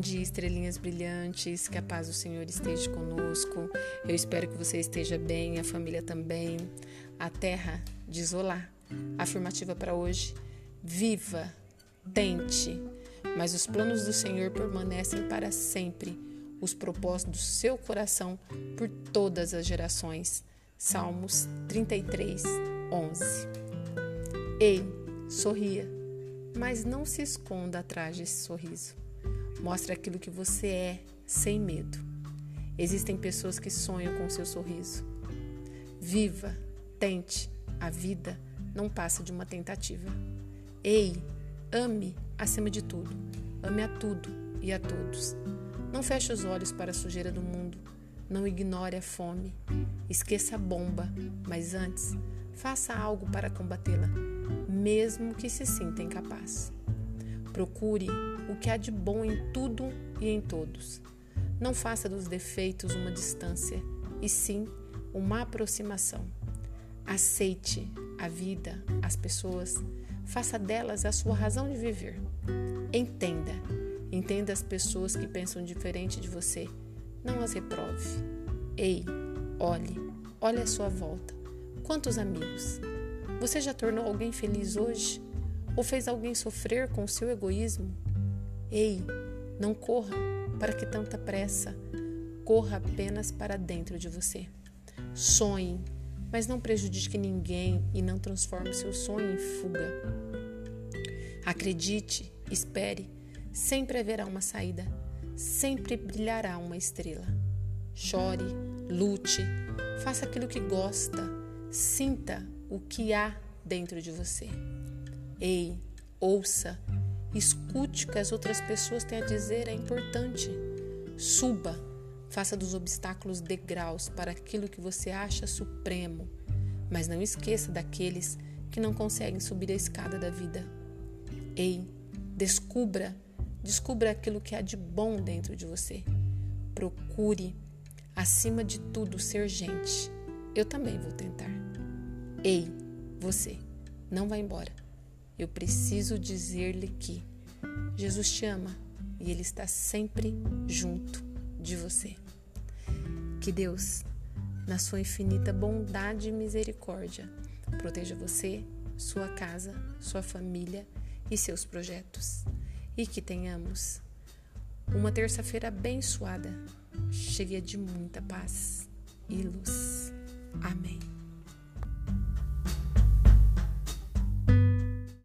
estrelinhas brilhantes, que a paz do Senhor esteja conosco. Eu espero que você esteja bem, a família também. A terra diz olá. Afirmativa para hoje: viva, tente, mas os planos do Senhor permanecem para sempre, os propósitos do seu coração por todas as gerações. Salmos 33, 11. Ei, sorria, mas não se esconda atrás desse sorriso. Mostre aquilo que você é, sem medo. Existem pessoas que sonham com seu sorriso. Viva, tente, a vida não passa de uma tentativa. Ei, ame acima de tudo. Ame a tudo e a todos. Não feche os olhos para a sujeira do mundo. Não ignore a fome. Esqueça a bomba, mas antes, faça algo para combatê-la, mesmo que se sinta incapaz. Procure o que há de bom em tudo e em todos. Não faça dos defeitos uma distância, e sim uma aproximação. Aceite a vida, as pessoas, faça delas a sua razão de viver. Entenda, entenda as pessoas que pensam diferente de você, não as reprove. Ei, olhe, olhe à sua volta. Quantos amigos? Você já tornou alguém feliz hoje? Ou fez alguém sofrer com seu egoísmo? Ei, não corra para que tanta pressa. Corra apenas para dentro de você. Sonhe, mas não prejudique ninguém e não transforme seu sonho em fuga. Acredite, espere, sempre haverá uma saída, sempre brilhará uma estrela. Chore, lute, faça aquilo que gosta, sinta o que há dentro de você. Ei, ouça, Escute o que as outras pessoas têm a dizer, é importante. Suba, faça dos obstáculos degraus para aquilo que você acha supremo, mas não esqueça daqueles que não conseguem subir a escada da vida. Ei, descubra, descubra aquilo que há de bom dentro de você. Procure, acima de tudo, ser gente. Eu também vou tentar. Ei, você, não vá embora. Eu preciso dizer-lhe que Jesus te ama e Ele está sempre junto de você. Que Deus, na sua infinita bondade e misericórdia, proteja você, sua casa, sua família e seus projetos. E que tenhamos uma terça-feira abençoada, cheia de muita paz e luz. Amém.